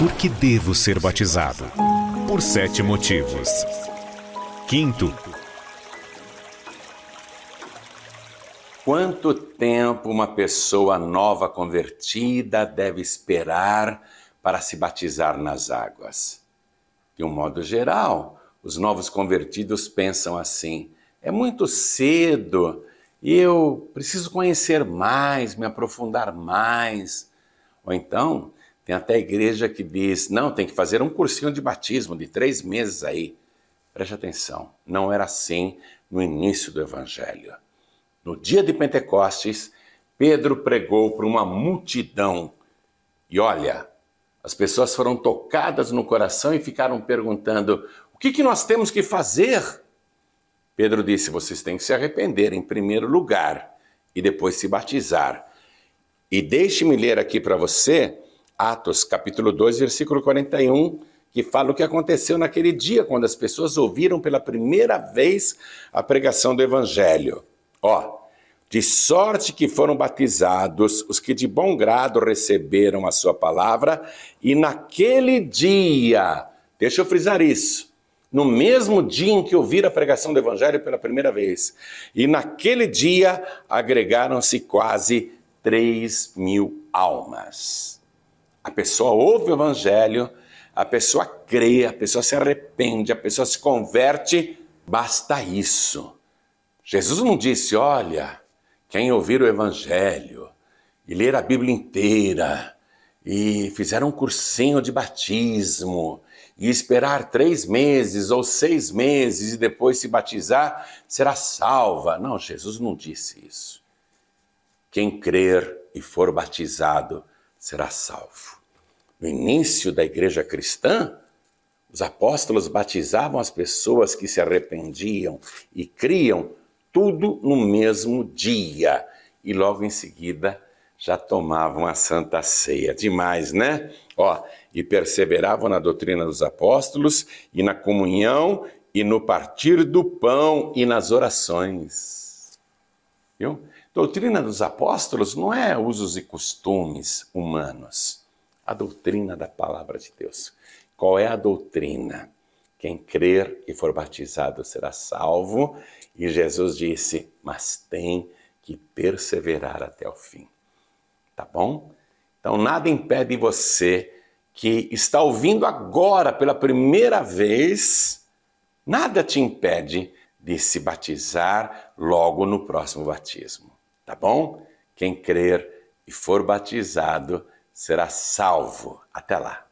Por que devo ser batizado? Por sete motivos. Quinto, Quanto tempo uma pessoa nova convertida deve esperar para se batizar nas águas? De um modo geral, os novos convertidos pensam assim: é muito cedo eu preciso conhecer mais, me aprofundar mais. Ou então, tem até igreja que diz: não, tem que fazer um cursinho de batismo de três meses aí. Preste atenção, não era assim no início do Evangelho. No dia de Pentecostes, Pedro pregou para uma multidão. E olha, as pessoas foram tocadas no coração e ficaram perguntando: o que, que nós temos que fazer? Pedro disse: vocês têm que se arrepender em primeiro lugar e depois se batizar. E deixe-me ler aqui para você Atos capítulo 2, versículo 41, que fala o que aconteceu naquele dia, quando as pessoas ouviram pela primeira vez a pregação do Evangelho. Ó, de sorte que foram batizados os que de bom grado receberam a sua palavra, e naquele dia, deixa eu frisar isso, no mesmo dia em que ouviram a pregação do Evangelho pela primeira vez, e naquele dia agregaram-se quase 3 mil almas. A pessoa ouve o Evangelho, a pessoa crê, a pessoa se arrepende, a pessoa se converte, basta isso. Jesus não disse, olha, quem ouvir o Evangelho e ler a Bíblia inteira e fizer um cursinho de batismo e esperar três meses ou seis meses e depois se batizar, será salva. Não, Jesus não disse isso. Quem crer e for batizado será salvo. No início da igreja cristã, os apóstolos batizavam as pessoas que se arrependiam e criam tudo no mesmo dia. E logo em seguida já tomavam a santa ceia. Demais, né? Ó, e perseveravam na doutrina dos apóstolos e na comunhão e no partir do pão e nas orações. Viu? Doutrina dos apóstolos não é usos e costumes humanos. A doutrina da palavra de Deus. Qual é a doutrina? Quem crer e for batizado será salvo. E Jesus disse: Mas tem que perseverar até o fim. Tá bom? Então, nada impede você que está ouvindo agora pela primeira vez, nada te impede de se batizar logo no próximo batismo tá bom? Quem crer e for batizado será salvo. Até lá.